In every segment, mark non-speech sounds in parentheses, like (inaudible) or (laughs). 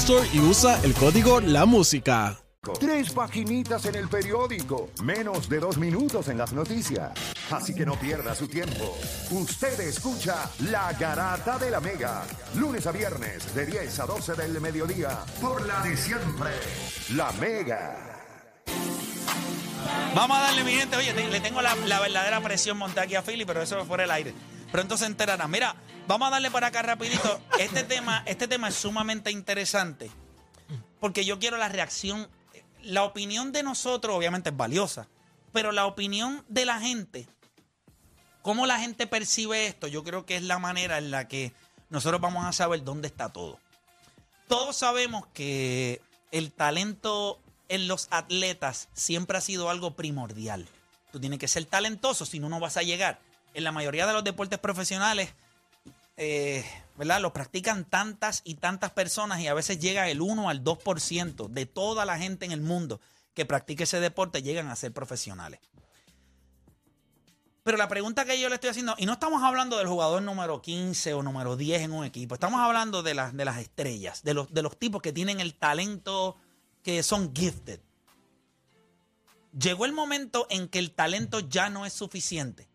Store y usa el código La Música. Tres paginitas en el periódico, menos de dos minutos en las noticias. Así que no pierda su tiempo. Usted escucha La Garata de la Mega, lunes a viernes de 10 a 12 del mediodía, por la de siempre, La Mega. Vamos a darle, mi gente. Oye, te- le tengo la, la verdadera presión montada aquí a Philly, pero eso fue fuera el aire. Pronto se enterarán. Mira, vamos a darle por acá rapidito. Este tema, este tema es sumamente interesante porque yo quiero la reacción. La opinión de nosotros, obviamente, es valiosa, pero la opinión de la gente, cómo la gente percibe esto, yo creo que es la manera en la que nosotros vamos a saber dónde está todo. Todos sabemos que el talento en los atletas siempre ha sido algo primordial. Tú tienes que ser talentoso, si no, no vas a llegar. En la mayoría de los deportes profesionales, eh, ¿verdad? Lo practican tantas y tantas personas y a veces llega el 1 al 2% de toda la gente en el mundo que practique ese deporte llegan a ser profesionales. Pero la pregunta que yo le estoy haciendo, y no estamos hablando del jugador número 15 o número 10 en un equipo, estamos hablando de las, de las estrellas, de los, de los tipos que tienen el talento, que son gifted. Llegó el momento en que el talento ya no es suficiente.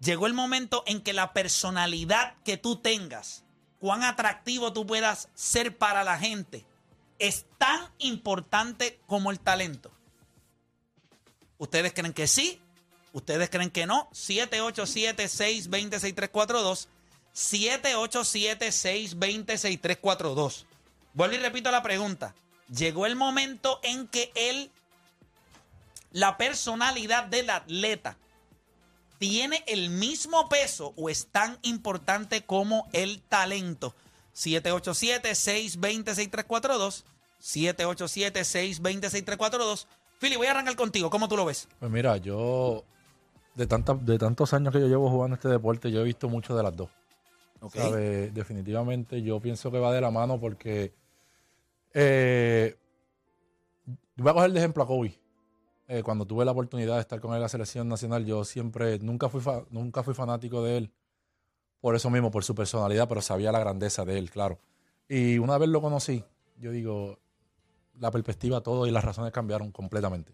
Llegó el momento en que la personalidad que tú tengas, cuán atractivo tú puedas ser para la gente, es tan importante como el talento. ¿Ustedes creen que sí? ¿Ustedes creen que no? 787-620-6342. 787-620-6342. Vuelvo y repito la pregunta. Llegó el momento en que él, la personalidad del atleta, tiene el mismo peso o es tan importante como el talento. 787-620-6342. 787-620-6342. Philly, voy a arrancar contigo. ¿Cómo tú lo ves? Pues mira, yo de, tantas de tantos años que yo llevo jugando este deporte, yo he visto mucho de las dos. Ok. ¿Sabe? Definitivamente yo pienso que va de la mano porque eh, voy a coger de ejemplo a Kobe. Eh, cuando tuve la oportunidad de estar con él en la selección nacional, yo siempre, nunca fui, fa- nunca fui fanático de él por eso mismo, por su personalidad, pero sabía la grandeza de él, claro. Y una vez lo conocí, yo digo, la perspectiva, todo y las razones cambiaron completamente.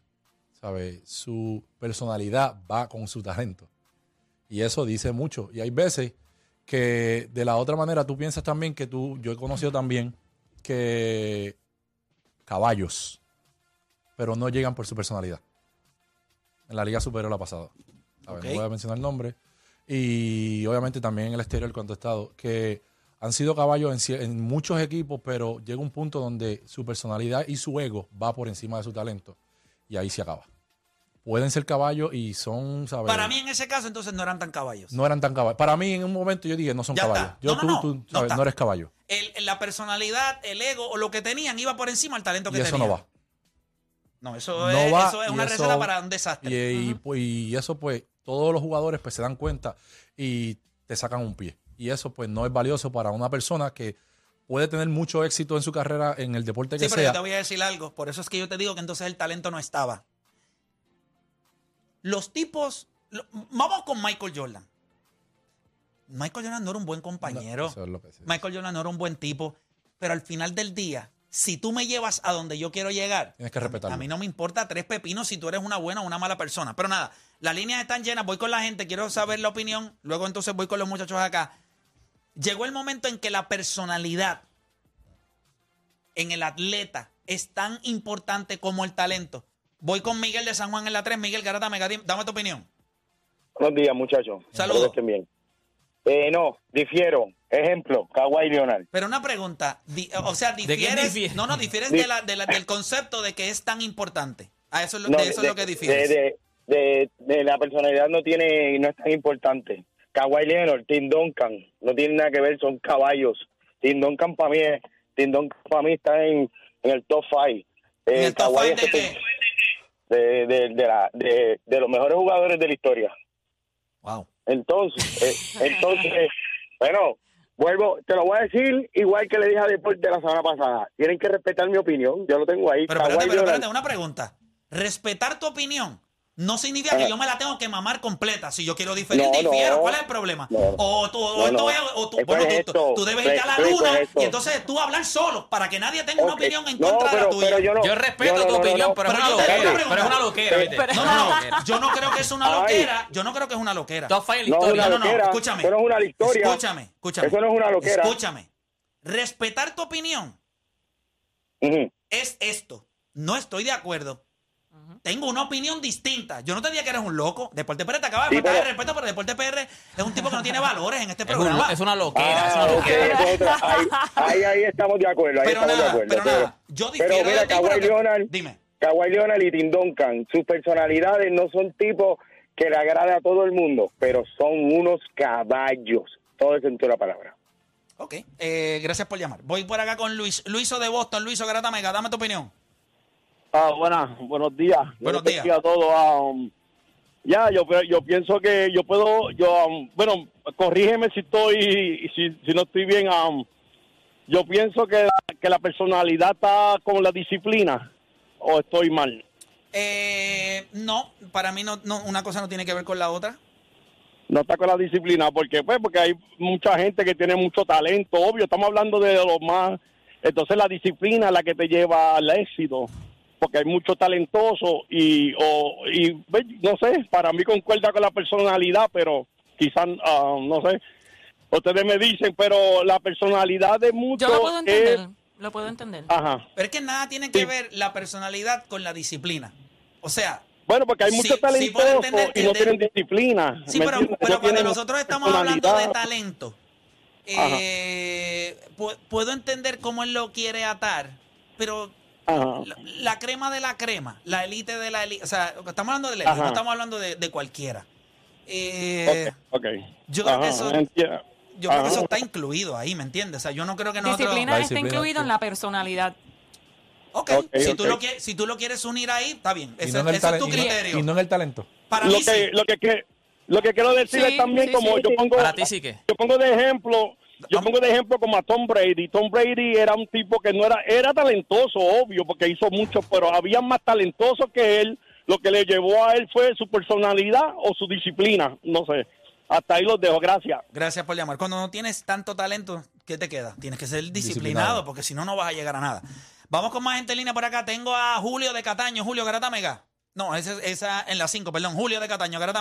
¿Sabe? Su personalidad va con su talento. Y eso dice mucho. Y hay veces que de la otra manera tú piensas también que tú, yo he conocido también que caballos, pero no llegan por su personalidad. En la Liga Superior la pasada. ¿Sabe? Ok. No voy a mencionar el nombre. Y obviamente también en el exterior cuando he estado, que han sido caballos en, muchos equipos, pero llega un punto donde su personalidad y su ego va por encima de su talento. Y ahí se acaba. Pueden ser caballos y son, ¿sabes? Para mí, en ese caso, entonces no eran tan caballos. No eran tan caballos. Para mí, en un momento yo dije, no son Ya está. caballos. Yo, No, tú, no. tú, No sabes, está. no eres caballo. El- la personalidad, el ego o lo que tenían iba por encima del talento que Y eso tenían. no va. No, eso, No es, va, eso es y una eso- receta para un desastre. Y, y, pues, y eso, pues, todos los jugadores pues, se dan cuenta y te sacan un pie. Y eso, pues, no es valioso para una persona que puede tener mucho éxito en su carrera en el deporte que Sí, pero sea. yo te voy a decir algo. Por eso es que yo te digo que entonces el talento no estaba. Los tipos. lo- vamos con Michael Jordan. Michael Jordan no era un buen compañero. Eso es lo que sí. Michael Jordan no era un buen tipo. Pero al final del día, si tú me llevas a donde yo quiero llegar, Tienes que respetarlo. a mí no me importa tres pepinos si tú eres una buena o una mala persona. Pero nada, las líneas están llenas. Voy con la gente, quiero saber la opinión. Luego entonces voy con los muchachos acá. llegó el momento en que la personalidad en el atleta es tan importante como el talento. Voy con Miguel de San Juan en la 3. Miguel Garata, dame tu opinión. Buenos días, muchachos. Saludos. Bien. Eh, no, difiero. Ejemplo, Kawhi Leonard. Pero una pregunta, di- o sea, difieres, difiere? no, no, difieres Di- de la- de la- del concepto de que es tan importante. A eso, es lo- No, de eso es lo que difieres. De, de, de- de la personalidad no tiene, no es tan importante. Kawhi Leonard, Tim Duncan, no tiene nada que ver, son caballos. Tim Duncan para mí, es- Tim Duncan para mí está en, en el top 5. ¿En el top five de qué? de, de, de, la- de, de los mejores jugadores de la historia. Wow. Entonces, eh, entonces, bueno, vuelvo, te lo voy a decir igual que le dije a Deporte la semana pasada. Tienen que respetar mi opinión, yo lo tengo ahí. Pero espérate, pero espérate, una pregunta. Respetar tu opinión no significa que Ajá. yo me la tengo que mamar completa. Si yo quiero diferir, No, difiero. no. ¿Cuál es el problema? No. O tú, o No, esto es- o tú, Eh, bueno, tú, esto, tú debes pues, ir a la luna y entonces tú hablar solo para que nadie tenga una opinión en No, contra de la pero- tuya. pero yo no- Yo respeto no, no, tu no, opinión, no. pero, Pero es una loquera. Pero es una loquera, ¿viste? No, Es no. Yo no creo que es una loquera. Yo no creo que es una loquera. No, No, no, no, escúchame. Eso no es una historia. Escúchame, escúchame. Eso no es una loquera. Escúchame. Respetar tu opinión es esto. No estoy de acuerdo. Tengo una opinión distinta. Yo no te diría que eres un loco. Deporte PR te acaba de Sí, faltar pero- respeto, pero Deporte PR es un tipo que no tiene valores en este Es, un- programa. es una loquera, es una Ah, loquera. es ahí, ahí, ahí estamos de acuerdo. Ahí pero estamos de acuerdo. pero nada. Yo pero difiero mira, de ti, Kawhi que- Leonard, Dime. Kawhi Leonard y Tim Duncan, sus personalidades no son tipos que le agrade a todo el mundo, pero son unos caballos. Todo el sentido de la palabra. Ok. Eh, gracias por llamar. Voy por acá con Luis. Luiso de Boston. Luiso Garata Mega. Dame tu opinión. Ah, buenas, buenos días. Buenos días. a todos. Um, ya, yo, yo pienso que yo puedo, yo, um, bueno, corrígeme si estoy, si, si no estoy bien. um, yo pienso que, que la personalidad está con la disciplina, o estoy mal. Eh, no, para mí no, no, una cosa no tiene que ver con la otra. No está con la disciplina, porque pues porque hay mucha gente que tiene mucho talento, obvio, estamos hablando de los más, entonces la disciplina es la que te lleva al éxito, porque hay mucho talentoso y, o, y no sé, para mí concuerda con la personalidad, pero quizás, ah, no sé, ustedes me dicen, pero la personalidad de muchos Yo lo puedo es, entender. Lo puedo entender. ajá, Pero es que nada tiene que Sí. ver la personalidad con la disciplina. O sea, bueno, porque hay Sí, muchos sí talentosos que y no de- tienen disciplina. Sí, ¿me pero, entiendes? pero No cuando nosotros estamos hablando de talento, eh, pu- puedo entender cómo él lo quiere atar, pero Ajá. la, la crema de la crema, la élite de la élite, o sea, estamos hablando de la élite, Ajá. no estamos hablando de, de cualquiera. Eh, Ok, ok. yo creo que eso- entiendo. Yo creo que eso está incluido ahí, ¿me entiendes? O sea, yo no creo que nosotros... disciplina La está incluido sí. en la personalidad. Ok, Ok, si. Tú lo quieres, si tú lo quieres unir ahí, está bien. Ese, no es tu y no- criterio. y no en el talento. Para lo mí que, sí. lo que lo que quiero decirles Sí, también sí, como sí. yo pongo Para ti sí que. yo pongo de ejemplo yo pongo de ejemplo como a Tom Brady Tom Brady era un tipo que no era era talentoso obvio porque hizo mucho pero había más talentosos que él lo que le llevó a él fue su personalidad o su disciplina no sé hasta ahí los dejo gracias Gracias por llamar. Cuando no tienes tanto talento, ¿qué te queda? Tienes que ser disciplinado, Disciplinado. porque si no, no vas a llegar a nada. Vamos con más gente en línea por acá. Tengo a Julio de Cataño. Julio Garata Mega. No, esa, esa en la 5, perdón. Julio de Cataño, Garata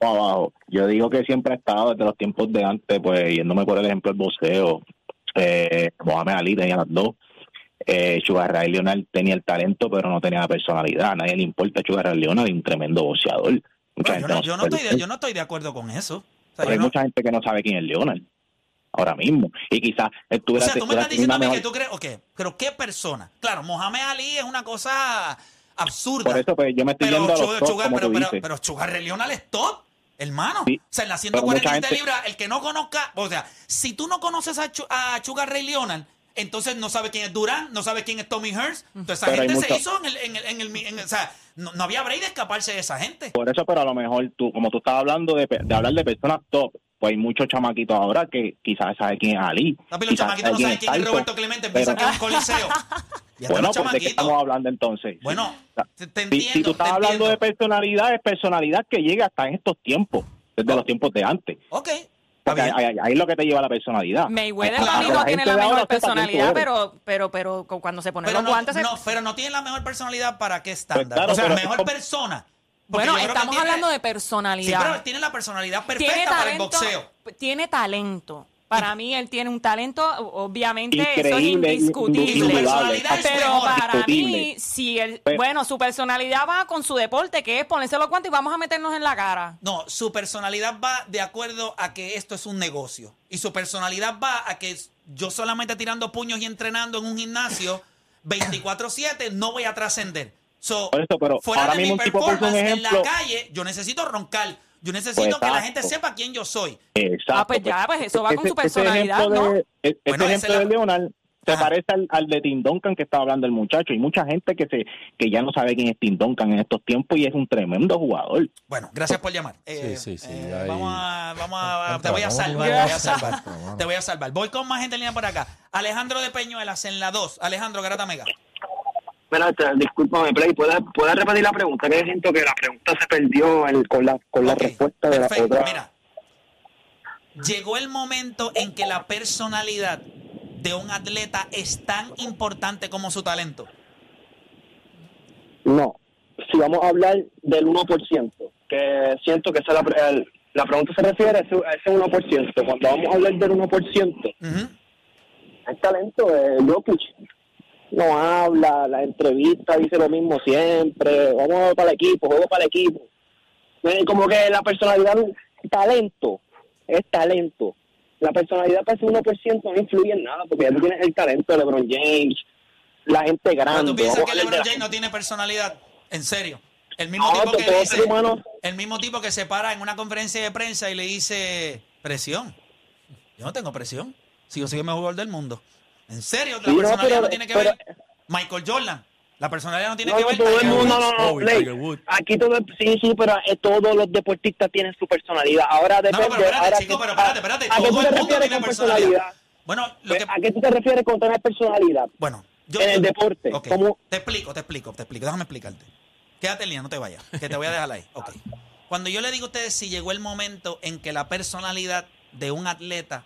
Abajo. Yo digo que siempre ha estado desde los tiempos de antes, pues yéndome por el ejemplo del boxeo, eh, Mohamed Ali tenía las dos, eh, Sugar Ray Leonard tenía el talento, pero no tenía la personalidad. A nadie le importa Sugar Ray Leonard, un tremendo boxeador. Mucha yo, no, yo, estoy de yo no estoy de acuerdo con eso. O sea, Pero hay no- mucha gente que no sabe quién es Leonard ahora mismo. Y quizás o estuviera sea, tú me estás diciendo a mí mejor- que tú crees. Ok, pero ¿qué persona? Claro, Mohamed Ali es una cosa absurda. Por eso, pues yo me estoy pero, yendo a los Sugar- top, Sugar- como pero, tú pero, dices. pero Sugar Ray Leonard es top, hermano. Sí, o sea, en la pero mucha 147 gente- libras, el que no conozca, o sea, si tú no conoces a, Chu- a Sugar Ray Leonard, entonces no sabe quién es Durán, no sabe quién es Tommy Hearns. Entonces esa gente se hizo en el, en el, en el, en el- o sea, no, no había break de escaparse de esa gente. Por eso, pero a lo mejor tú, como tú estabas hablando de, pe- de hablar de personas top, pues hay muchos chamaquitos ahora que quizás saben quién es Ali. Papi, los quizás chamaquitos no saben quién es Roberto Clemente, piensan que pero- es un coliseo. Bueno, los pues de qué estamos hablando entonces. Bueno, te, te si, entiendo. si tú estás te hablando de personalidad, es personalidad que llega hasta en estos tiempos, desde los tiempos de antes. Ok, ahí, es lo que te lleva la personalidad. Mayweather A- a- para mí a no la tiene la mejor personalidad, pero, pero, pero cu- cuando se ponen Pero los no, guantes se- no, pero no tiene la mejor personalidad para qué estándar. claro, o sea, mejor persona. Bueno, estamos tiene- hablando de Sí, personalidad. pero tiene la personalidad perfecta tiene para el boxeo. tiene talento, Para mí él tiene un talento, obviamente eso es Increíble, indiscutible. Personalidad Pero para mí, si él, bueno, su personalidad va con su deporte, que es ponerse los guantes y vamos a meternos en la cara. No, su personalidad va de acuerdo a que esto es un negocio. Y su personalidad va a que yo solamente tirando puños y entrenando en un gimnasio 24-7 no voy a trascender. So, Por eso, pero fuera ahora de mismo mi un tipo puso un performance en la ejemplo. calle, yo necesito roncar. Yo necesito Pues que la gente sepa quién yo soy. Exacto. Ah, pues ya, pues eso va con su personalidad, ejemplo ¿no? de, e- Este Bueno, esa ejemplo es de la- Leonard se Ajá. parece al, al de Tim Duncan que estaba hablando el muchacho. Y mucha gente que se que ya no sabe quién es Tim Duncan en estos tiempos y es un tremendo jugador. Bueno, gracias por llamar. Eh, Sí, sí, sí, eh, ahí- vamos a, vamos a, te voy a salvar, (laughs) voy a. Te voy a salvar. Voy con más gente en línea por acá. Alejandro de Peñuelas en la 2. Alejandro Garata Mega. Mira, discúlpame, Play, ¿puedes, puedes repetir la pregunta? Que siento que la pregunta se perdió con la, con la respuesta de la otra. Mira, llegó el momento en que la personalidad de un atleta es tan importante como su talento. No, si vamos a hablar del 1%, que siento que esa es la, el- la pregunta se refiere a ese, a ese 1%. Cuando vamos a hablar del 1%, Ujú. el talento de Jokic no habla, la entrevista dice lo mismo siempre, vamos para el equipo, juego para el equipo. Eh, Como que la personalidad, talento, es talento. La personalidad para ese 1% no influye en nada, porque ya tú tienes el talento de LeBron James, la gente grande. tú piensas que LeBron James no tiene personalidad. En serio. El mismo No, tipo que dice, humano- el mismo tipo que se para en una conferencia de prensa y le dice presión. Yo no tengo presión. Si yo soy el mejor jugador del mundo. En serio, la Sí, no, personalidad pero- no tiene que pero- ver. Michael Jordan. La personalidad no tiene No, que no, ver. todo el mundo, Woods. no, no, Woods. Aquí todo, sí, sí, pero eh, todos los deportistas tienen su personalidad. Ahora No, depende. no, pero espérate, ahora chico, que- pero espérate, espérate. ¿A, a qué Todo tú el te mundo refieres tiene con personalidad. personalidad? Bueno, lo que, ¿A qué tú te refieres con tener personalidad? bueno, yo, en el deporte, ok, ¿cómo? Te explico, te explico, te explico. Déjame explicarte. Quédate en línea, no te vayas, que te voy a dejar ahí. (laughs) Ok. Cuando yo le digo a ustedes si llegó el momento en que la personalidad de un atleta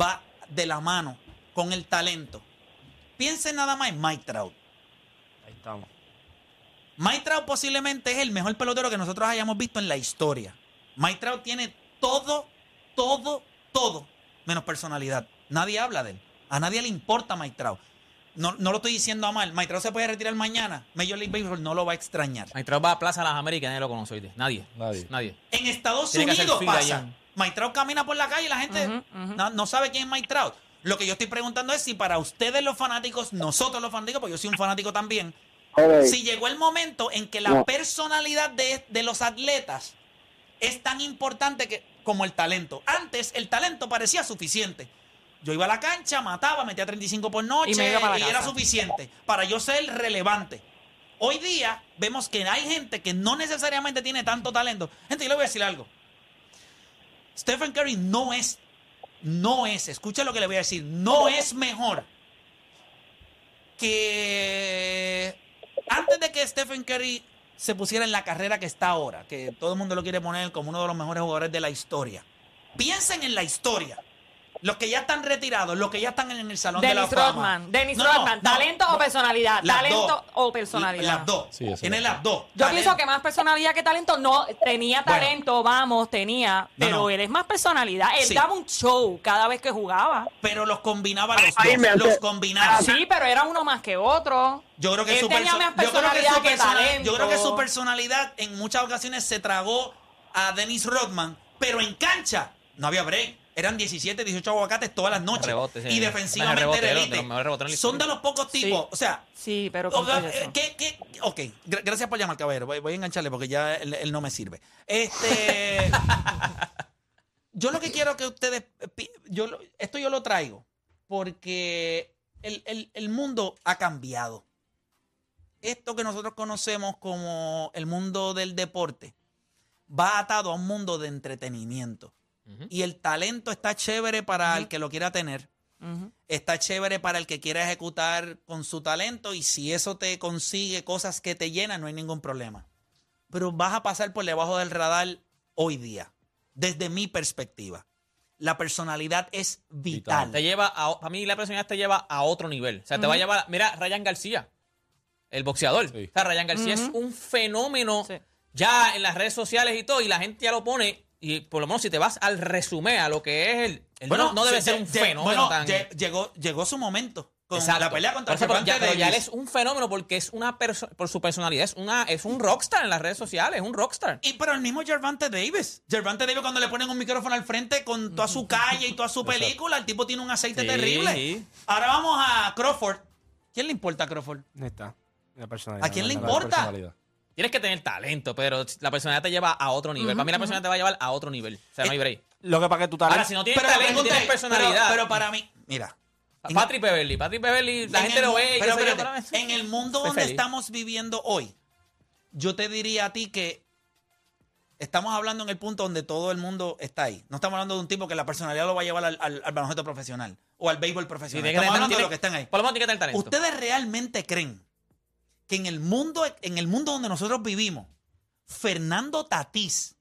va de la mano con el talento, piensen nada más en Mike Trout. Ahí estamos. Mike Trout posiblemente es el mejor pelotero que nosotros hayamos visto en la historia. Mike Trout tiene todo, todo, todo, menos personalidad. Nadie habla de él. A nadie le importa Mike Trout. No, no lo estoy diciendo a mal. Mike Trout se puede retirar mañana. Major League Baseball no lo va a extrañar. Mike Trout va a Plaza Las Américas, nadie lo conoce hoy. Nadie. Nadie. Nadie. En Estados Tiene Unidos pasa. Mike Trout camina por la calle y la gente. No, no sabe quién es Mike Trout. Lo que yo estoy preguntando es si para ustedes los fanáticos, nosotros los fanáticos, porque yo soy un fanático también, si llegó el momento en que la No. personalidad de, de los atletas es tan importante que, como el talento. Antes el talento parecía suficiente. Yo iba a la cancha, mataba, metía 35 por noche Y me iba para la y era suficiente para yo ser relevante. Hoy día vemos que hay gente que no necesariamente tiene tanto talento. Gente, yo le voy a decir algo. Stephen Curry no es, no es, escucha lo que le voy a decir, no es mejor que antes de que Stephen Curry se pusiera en la carrera que está ahora, que todo el mundo lo quiere poner como uno de los mejores jugadores de la historia. Piensen en la historia. Los que ya están retirados, los que ya están en el Salón de la Dennis Fama. Rodman. Dennis No, Rodman. no, ¿Talento no. o personalidad? ¿Talento dos. o personalidad? Las dos. Sí, Tiene las dos. Yo Talento. pienso que más personalidad que talento. No, tenía Bueno. talento, vamos, tenía. Pero no. él es más personalidad. Él Sí. daba un show cada vez que jugaba. Pero los combinaba los Ahí dos. Los combinaba. Sí, pero era uno más que otro. Yo creo que Él su tenía perso- más yo creo que personalidad su que persona- talento. Yo creo que su personalidad en muchas ocasiones se tragó a Dennis Rodman, pero en cancha no había break. Eran 17, 18 aguacates todas las noches. Sí. y defensivamente rebotero, era de elite. los Son de los pocos tipos. O sea, Sí, pero o sea, eso. eh, ¿qué, qué? Ok, gra- gracias por llamar, caballero. Voy, voy a engancharle porque ya él, él no me sirve. Este. (laughs) yo lo que quiero que ustedes. Yo, esto yo lo traigo porque el, el- el mundo ha cambiado. Esto que nosotros conocemos como el mundo del deporte va atado a un mundo de entretenimiento. Y el talento está chévere para el que lo quiera tener está chévere para el que quiera ejecutar con su talento y si eso te consigue cosas que te llenan, no hay ningún problema. Pero vas a pasar por debajo del radar hoy día, desde mi perspectiva. La personalidad es vital. Te lleva a, para mí la personalidad te lleva a otro nivel. O sea, te va a llevar, mira, Ryan García, el boxeador. Sí. O sea, Ryan García es un fenómeno Sí. ya en las redes sociales y todo, y la gente ya lo pone Y por lo menos si te vas al resumen, a lo que es el... el no, no debe se- ser un se- fenómeno bueno, tan... lle- llegó, llegó su momento. Con Exacto. la pelea contra pero ya, pero ya él es un fenómeno porque es una perso- por su personalidad, es una es un rockstar en las redes sociales, es un rockstar. Y pero el mismo Gervante Davis. Gervante Davis cuando le ponen un micrófono al frente con toda su calle y toda su (laughs) película, el tipo tiene un aceite Sí, terrible. sí. Ahora vamos a Crawford. ¿Quién le importa a Crawford? Ahí está. La personalidad. ¿A quién le importa? Tienes que tener talento, pero la personalidad te lleva a otro nivel. Para mí la personalidad te va a llevar a otro nivel. O sea, no hay break. Lo que para que tu talento. Ahora, si no tienes Pero talento, tienes personalidad. Pero, pero para mí, mira. Patrick Beverly, Patrick Beverly, la en gente el lo ve y pero yo, pero- en el mundo donde feliz. estamos viviendo hoy, yo te diría a ti que estamos hablando en el punto donde todo el mundo está ahí. No estamos hablando de un tipo que la personalidad lo va a llevar al, al, al baloncesto profesional o al béisbol Sí, profesional. que estamos hablando de tiene- los que están ahí. Por lo menos tiene que tener talento. ¿Ustedes realmente creen que en el mundo, en el mundo donde nosotros vivimos, Fernando Tatís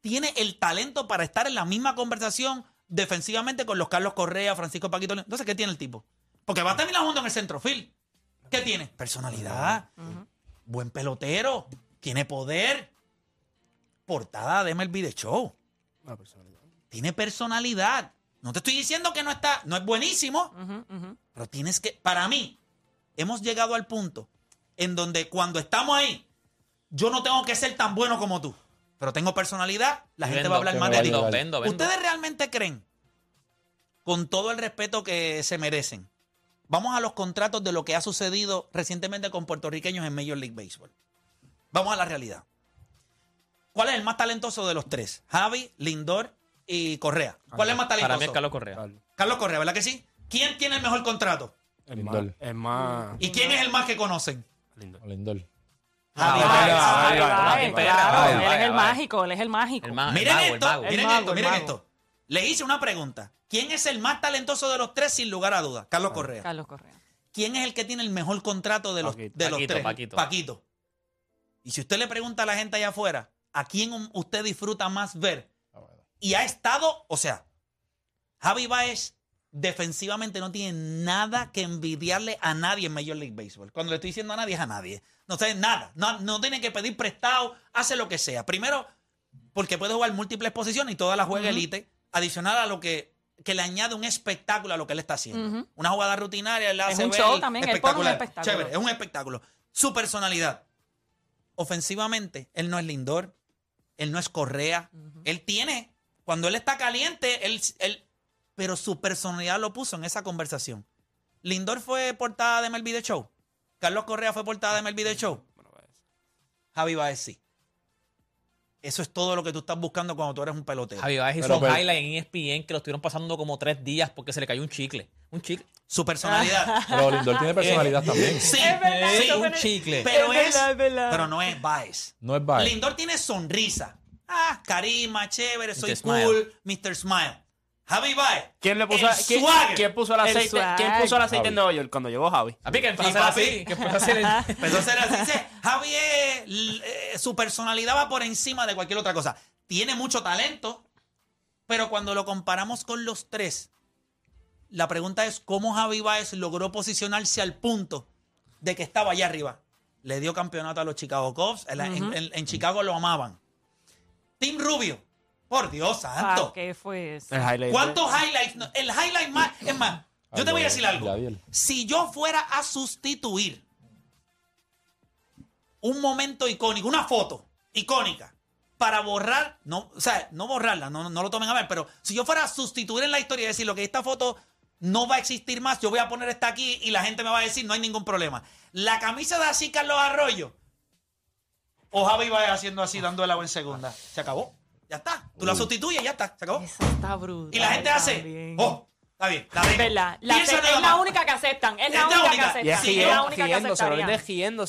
tiene el talento para estar en la misma conversación defensivamente con los Carlos Correa, Francisco Paquito? León? Entonces, ¿qué tiene el tipo? Porque va a terminar jugando en el centrofil. ¿Qué tiene? Personalidad. Buen pelotero. Tiene poder. Portada de MLB The Show. La personalidad. Tiene personalidad. No te estoy diciendo que no está, no es buenísimo, pero tienes que, para mí, hemos llegado al punto en donde cuando estamos ahí, yo no tengo que ser tan bueno como tú, pero tengo personalidad, la gente Vendo, va a hablar más de ti. llevar. Vendo, vendo. ¿Ustedes realmente creen, con todo el respeto que se merecen, vamos a los contratos de lo que ha sucedido recientemente con puertorriqueños en Major League Baseball? Vamos a la realidad. ¿Cuál es el más talentoso de los tres? Javi, Lindor y Correa. ¿Cuál es el más talentoso? Para mí es Carlos Correa. Carlos. Carlos Correa, ¿verdad que sí? ¿Quién tiene el mejor contrato? Lindor. más. Es más. ¿Y quién es el más que conocen? Lindo. Lindor. Javi Ah, Baez. ah, claro, ay, él es el mágico, él es el mágico. Miren esto, miren esto, miren esto. Le hice una pregunta. ¿Quién es el más talentoso de los tres sin lugar a dudas? Carlos Correa. Carlos Correa. ¿Quién es el que tiene el mejor contrato de los, Paquito. de los Paquito, tres? Paquito. Y si usted le pregunta a la gente allá afuera, ¿a quién usted disfruta más ver? Y ha estado, o sea, Javi Baez defensivamente no tiene nada que envidiarle a nadie en Major League Baseball. Cuando le estoy diciendo a nadie es a nadie. No sabe nada. No, no tiene que pedir prestado, hace lo que sea. Primero, porque puede jugar múltiples posiciones y toda la juega elite, adicional a lo que, que le añade un espectáculo a lo que él está haciendo. Una jugada rutinaria, él la Es hace un ver show también, él pone un espectáculo. Chévere, es un espectáculo. Su personalidad. Ofensivamente, él no es Lindor, él no es Correa. Él tiene, cuando él está caliente, él, él- pero su personalidad lo puso en esa conversación. Lindor fue portada de The Show. Carlos Correa fue portada de The Show. Javi Baez sí. Eso es todo lo que tú estás buscando cuando tú eres un pelotero. Javi Baez hizo Pero, un highlight en ESPN que lo estuvieron pasando como tres días porque se le cayó un chicle. Un chicle. Su personalidad. (laughs) Pero Lindor tiene personalidad también. Sí, Es verdad, sí, un chicle. pero Es es, verdad, es verdad. pero no es Baez. No es Baez. Lindor tiene sonrisa. Ah, carisma, chévere, soy Mr. cool, Mr. Smile. Javi Baez. ¿Quién le puso, el ¿quién, swagger. quién puso el aceite? ¿Quién puso el aceite en. Nueva York cuando llegó Javi? Que (laughs) empezó a ser así. Que empezó a ser el- Empezó a ser así. Dice, Javi es, eh, su personalidad va por encima de cualquier otra cosa. Tiene mucho talento, pero cuando lo comparamos con los tres, la pregunta es cómo Javi Baez logró posicionarse al punto de que estaba allá arriba. Le dio campeonato a los Chicago Cubs. En, la- en- en- en Chicago lo amaban. Tim Rubio. Por Dios santo. Ah, ¿Qué fue eso? El highlight. ¿Cuántos highlights? no- El highlight más. Es más, yo te voy a decir algo. Si yo fuera a sustituir un momento icónico, una foto icónica, para borrar, no, o sea, no borrarla, no, no lo tomen a ver, pero si yo fuera a sustituir en la historia y decir lo que esta foto no va a existir más, yo voy a poner esta aquí y la gente me va a decir no hay ningún problema. La camisa de así Carlos Arroyo o Javi va haciendo así dando el agua en segunda. Se acabó. Ya está. Tú la sustituyes y ya está. Se acabó. Eso está brutal. Y la gente hace, también. oh, está bien, la Es verdad. La Piensa nada es la más. única que aceptan. Es Es la la única que única. Y aceptan. es Sí, es la giendo, única que giendo, se lo aceptarían. vende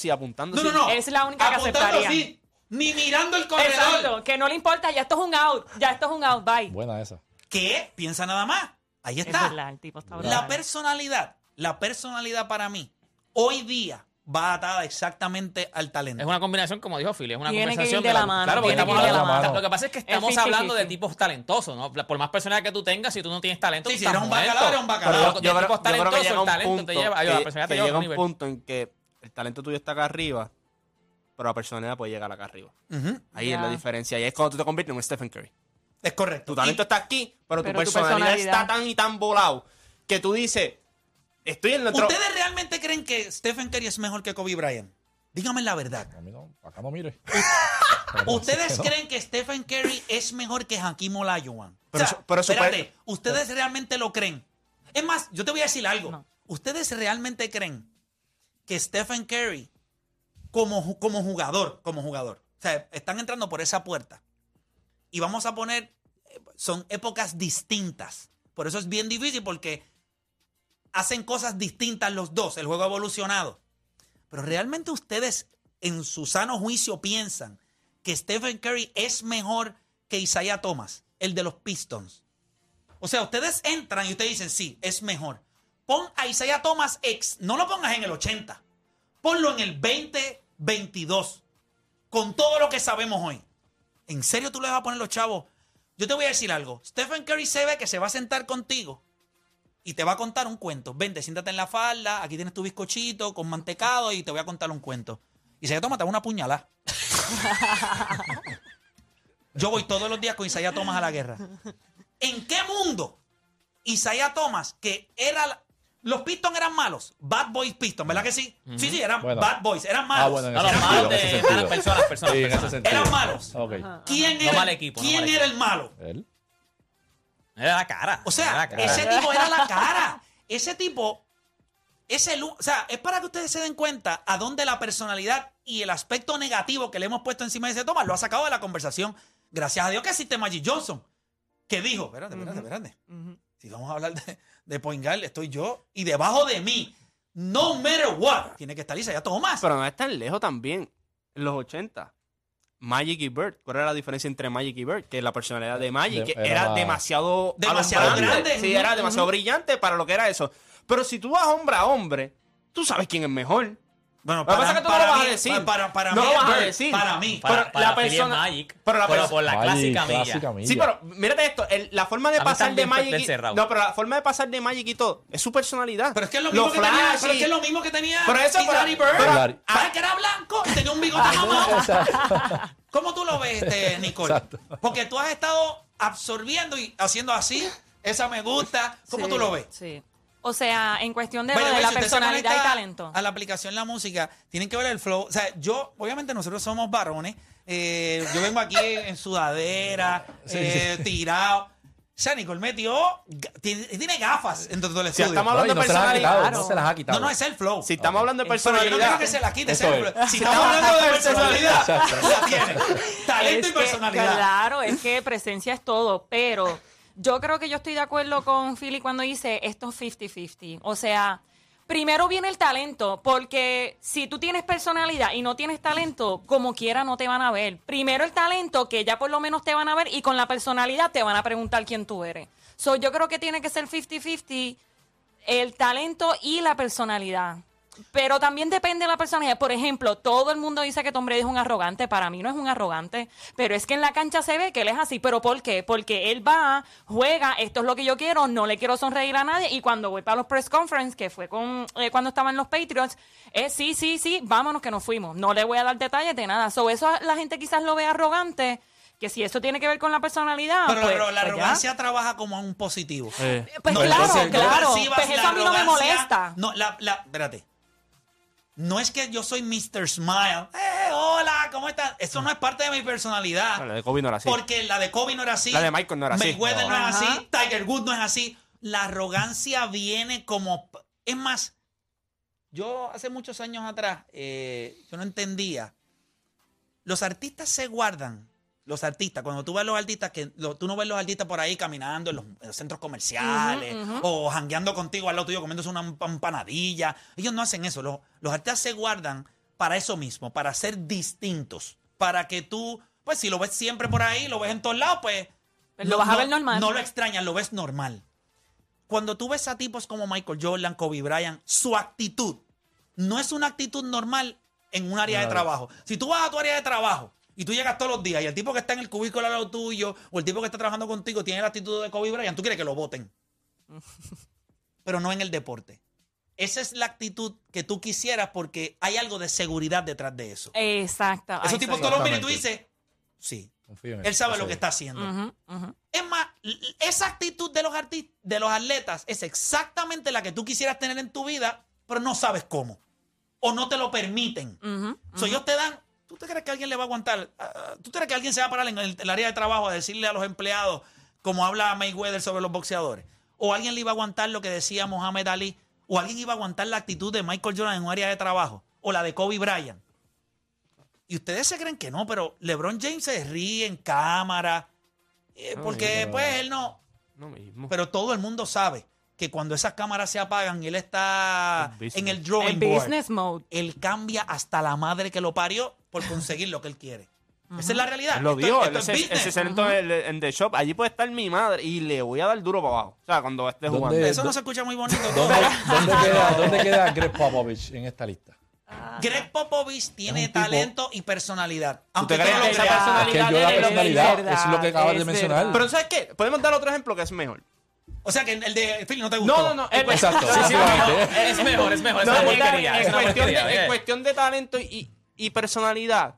apuntando. No, no, no. Es la única que Apuntando aceptarían. así, ni mirando el corredor. Exacto, que no le importa, ya esto es un out, ya esto es un out, bye. Buena esa. ¿Qué? Piensa nada más. Ahí Es está. verdad, el tipo está brutal. La personalidad, la personalidad para mí, hoy día va atada exactamente al talento. Es una combinación, como dijo Philly, es una Tiene que conversación ir de la mano, Claro, porque tiene estamos que ir de la hablando- mano. Lo que pasa es que estamos 50-50. hablando de tipos talentosos, ¿no? Por más personalidad que tú tengas, si tú no tienes talento, Sí, tú si eres un bacalao, eres un Pero bacalao. yo, de yo creo, tipos yo creo que llega el un talento punto, te lleva- que- personalidad te que lleva a llega un nivel. punto en que el talento tuyo está acá arriba, pero la personalidad puede llegar acá arriba. Ahí es la diferencia. Y es cuando tú te conviertes en un Stephen Curry. Es correcto. Tu talento Y- está aquí, pero, Pero tu personalidad. está tan y tan volado que tú dices, estoy en. ¿Ustedes realmente creen que Stephen Curry es mejor que Kobe Bryant? Dígame la verdad. A mí no, acá no mire. (laughs) ¿Ustedes creen que Stephen Curry es mejor que Hakim Olajuwon? Pero o sea, eso- pero eso espérate, puede- ¿ustedes realmente lo creen? Es más, yo te voy a decir algo. No. ¿Ustedes realmente creen que Stephen Curry, como, como jugador, como jugador, o sea, están entrando por esa puerta y vamos a poner, eh, son épocas distintas. Por eso es bien difícil porque hacen cosas distintas los dos, el juego ha evolucionado. Pero realmente ustedes en su sano juicio piensan que Stephen Curry es mejor que Isaiah Thomas, el de los Pistons. O sea, ustedes entran y ustedes dicen, sí, es mejor. Pon a Isaiah Thomas ex, no lo pongas en el 80, ponlo en el 2022, con todo lo que sabemos hoy. ¿En serio tú le vas a poner los chavos? Yo te voy a decir algo. Stephen Curry se ve que se va a sentar contigo y te va a contar un cuento. Vente, siéntate en la falda, aquí tienes tu bizcochito con mantecado y te voy a contar un cuento. Y se toma, te da una puñalada. (laughs) Yo voy todos los días con Isaiah Thomas a la guerra. ¿En qué mundo Isaiah Thomas, que era... la- Los Pistons eran malos. Bad Boys Pistons, ¿verdad que sí? Sí, sí, eran Bueno. Bad Boys, eran Ah, malos. bueno, en No, ese los sentido, malos de malas personas, personas. Sí, en ese personas. sentido. Eran malos. Ok. ¿Quién No era, mal equipo, no ¿quién mal era el malo? Él. Era la cara. O sea, cara. ese tipo era la cara. Ese tipo, ese, lu- o sea, es para que ustedes se den cuenta a dónde la personalidad y el aspecto negativo que le hemos puesto encima de ese Thomas lo ha sacado de la conversación. Gracias a Dios que existe Magic Johnson, que dijo, espérate, espérate, espérate. Si vamos a hablar de, de point guard, estoy yo y debajo de mí, no matter what, tiene que estar Isaiah Thomas. Pero no es tan lejos también. En los 80. Magic y Bird. ¿Cuál era la diferencia entre Magic y Bird? Que la personalidad de Magic De- que era demasiado... Demasiado grande. Sí, era demasiado brillante para lo que era eso. Pero si tú vas hombre a hombre, tú sabes quién es mejor. Bueno, Lo que pasa que tú no lo vas a decir. Para, para No mí, lo vas a Bird, decir. Para mí. Para, pero para la persona- Magic, pero la pero persona- por la Magic, clásica milla. clásica milla. Sí, pero mírate esto, el- la forma de A pasar de Magic y. No, pero la forma de pasar de Magic y todo es su personalidad. Pero es que es lo mismo que tenía, pero es que es lo mismo que tenía Pero eso, Larry Bird. pero-. Ah, que era blanco y tenía un bigote mamado. (laughs) Exacto. ¿Cómo tú lo ves, este, Nicole? Exacto. Porque tú has estado absorbiendo y haciendo así. Esa me gusta. ¿Cómo Sí, tú lo ves? Sí. O sea, en cuestión de, By lo the de way, la si personalidad y talento. A la aplicación La Música, tienen que ver el flow. O sea, yo, obviamente, nosotros somos varones. Eh, yo vengo aquí en sudadera, (laughs) eh, tirado. O sea, Nicole metió. Tiene, tiene gafas en todo el Si estudio. estamos No, y hablando no de quitado, personalidad. no se las ha quitado. No, no, es el flow. Si estamos hablando de Pero yo no quiero personalidad. que se quite. Flow. Si estamos hablando de (laughs) personalidad, la tiene. Talento Es y que, personalidad. Claro, es que presencia es todo, pero yo creo que yo estoy de acuerdo con Philly cuando dice esto es 50-50. O sea, primero viene el talento, porque si tú tienes personalidad y no tienes talento, como quiera no te van a ver. Primero el talento, que ya por lo menos te van a ver, y con la personalidad te van a preguntar quién tú eres. So, yo creo que tiene que ser 50-50 el talento y la personalidad. Pero también depende de la personalidad. Por ejemplo, todo el mundo dice que Tom Brady es un arrogante. Para mí no es un arrogante. Pero es que en la cancha se ve que él es así. ¿Pero por qué? Porque él va, juega, esto es lo que yo quiero, no le quiero sonreír a nadie. Y cuando voy para los press conference, que fue con eh, cuando estaban los Patriots, es sí, sí, sí, vámonos que nos fuimos. No le voy a dar detalles de nada. So, eso la gente quizás lo ve arrogante. Que si eso tiene que ver con la personalidad. Pero, pues- pero la pues ya. arrogancia trabaja como un positivo. Eh, Pues No, claro, claro. Pues eso a mí no me molesta. No, la, la, espérate. No es que yo soy Mr. Smile. Eh, hola, ¿cómo estás? Eso no es parte de mi personalidad. La de Kobe no era así. Porque la de Kobe no era así. La de Michael no era así. Mayweather no, No. es Ajá. así. Tiger Woods no es así. La arrogancia viene como... Es más, yo hace muchos años atrás, eh, yo no entendía. Los artistas se guardan. Los artistas, cuando tú ves los artistas, que lo- tú no ves los artistas por ahí caminando en los, en los centros comerciales o jangueando contigo al lado tuyo comiéndose una emp- empanadilla. Ellos no hacen eso. Los, los artistas se guardan para eso mismo, para ser distintos. Para que tú, pues si lo ves siempre por ahí, lo ves en todos lados, pues. Pues lo vas a ver normal. No lo extrañas, lo ves normal. Cuando tú ves a tipos como Michael Jordan, Kobe Bryant, su actitud no es una actitud normal en un área de trabajo. Si tú vas a tu área de trabajo y tú llegas todos los días y el tipo que está en el cubículo al lado tuyo o el tipo que está trabajando contigo tiene la actitud de Kobe Bryant, tú quieres que lo voten. (laughs) Pero no en el deporte. Esa es la actitud que tú quisieras porque hay algo de seguridad detrás de eso. Exacto. Esos Ay, tipos todos los miran y tú dices, sí, Confío en Él sabe lo que está haciendo. Es más, esa actitud de los, de los atletas es exactamente la que tú quisieras tener en tu vida, pero no sabes cómo. O no te lo permiten. Ujú, So, ellos te dan. ¿Tú te crees que alguien le va a aguantar? Ah, ¿Tú crees que alguien se va a parar en el, el área de trabajo a decirle a los empleados, como habla Mayweather sobre los boxeadores? ¿O alguien le iba a aguantar lo que decía Mohamed Ali? ¿O alguien iba a aguantar la actitud de Michael Jordan en un área de trabajo? ¿O la de Kobe Bryant? Y ustedes se creen que no, pero LeBron James se ríe en cámara. eh, No, porque, yo- pues, él no. No mismo. Pero todo el mundo sabe que cuando esas cámaras se apagan y él está Es business. en el El drawing board, business mode. él cambia hasta la madre que lo parió por conseguir lo que él quiere. Esa es la realidad. Él lo Esto- dijo, esto él es se, business. se sentó en, en The Shop. Allí puede estar mi madre y le voy a dar duro para abajo. O sea, cuando esté ¿Dónde- jugando. Eso no se escucha muy bonito. ¿Dónde, dónde queda, ¿Dónde queda Greg Popovich en esta lista? Greg Popovich tiene Es un tipo- talento y personalidad. Aunque no lo que esa personalidad Que yo la es lo que- personalidad, verdad, eso es lo que acabas de es mencionar. verdad. Pero ¿sabes qué? Podemos dar otro ejemplo que es mejor. O sea que el de Phil no te gustó. No, no, no. él- Exacto, (laughs) Sí, sí, básicamente. Es mejor, es mejor. Es No, una es porquería. Es en, una cuestión de, porquería. en eh. cuestión de talento y, y personalidad,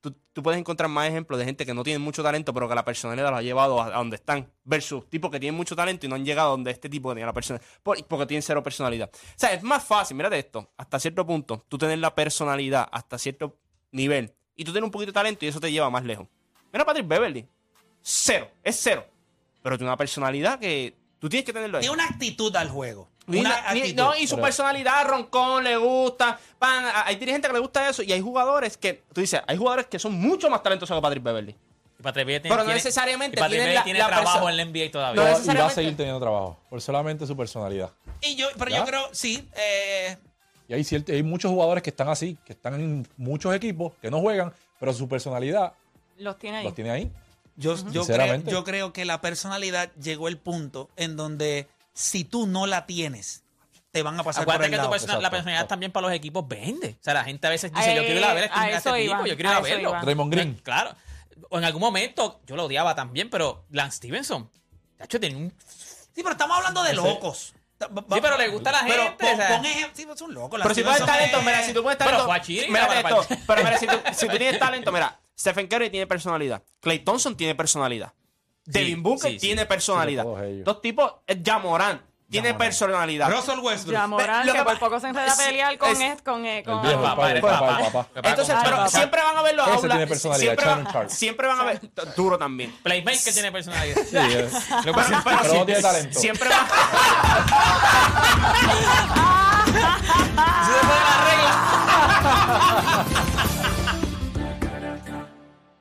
tú, tú puedes encontrar más ejemplos de gente que no tiene mucho talento, pero que la personalidad los ha llevado a, a donde están, versus tipos que tienen mucho talento y no han llegado a donde este tipo tenía la personalidad, por- porque tienen cero personalidad. O sea, es más fácil, mírate esto, hasta cierto punto, tú tener la personalidad hasta cierto nivel y tú tienes un poquito de talento y eso te lleva más lejos. Mira a Patrick Beverly, cero, es cero, pero tiene una personalidad que tú tienes que tenerlo ahí. Tiene una actitud al juego. Una actitud. no, y su Pero- personalidad, roncón, le gusta. Pan, hay dirigentes que le gusta eso. Y hay jugadores que, tú dices, hay jugadores que son mucho más talentosos que Patrick Beverly. Y Patrick Beverly Pero no tiene- necesariamente y Patrick la- tiene la trabajo en la NBA No todavía. Y va a seguir teniendo trabajo, por solamente su personalidad. Y yo, pero ¿Ya? yo creo, sí, eh, Y hay, ciert- hay muchos jugadores que están así, que están en muchos equipos, que no juegan, pero su personalidad Los tiene ahí. los tiene ahí. Yo, yo, creo, yo creo que la personalidad llegó el punto en donde si tú no la tienes, te van a pasar por Acuérdate el que tu lado. persona- la Exacto. personalidad también para los equipos vende. O sea, la gente a veces dice, yo Eh, quiero ir a ver este, a este eso tipo, iba, yo quiero ir a verlo. iba. Draymond Green. Claro. O en algún momento, yo lo odiaba también, pero Lance Stevenson, de hecho, tenía un... Sí, pero estamos hablando de locos. Sí, pero le gusta a la Pero gente. pon, o sea. pon ejem- sí, pues son locos. Pero si tú las tienes son, talento, eh, mira, si tú puedes Pero talento. Chile, mira esto. Pero mira, si tú, si tú tienes talento, mira, Stephen Curry tiene personalidad. Clay Thompson tiene personalidad. Devin Booker sí, sí. tiene personalidad. Sí. Dos tipos, eh, Jamoran tiene Jamoran. personalidad. Russell Westbrook. Lo que que por poco se enreda a pelear con, es- es- con, eh, El con viejo, el papá, el papá, papá. el papá. Papá Entonces, pero papá. siempre van a ver los Ese aulas. tiene personalidad, Siempre, Sharp. siempre van a ver. Duro también. Playmaker tiene personalidad. Sí, Lo que Pero, es- no tiene talento. Siempre (laughs) van. Se fue la regla.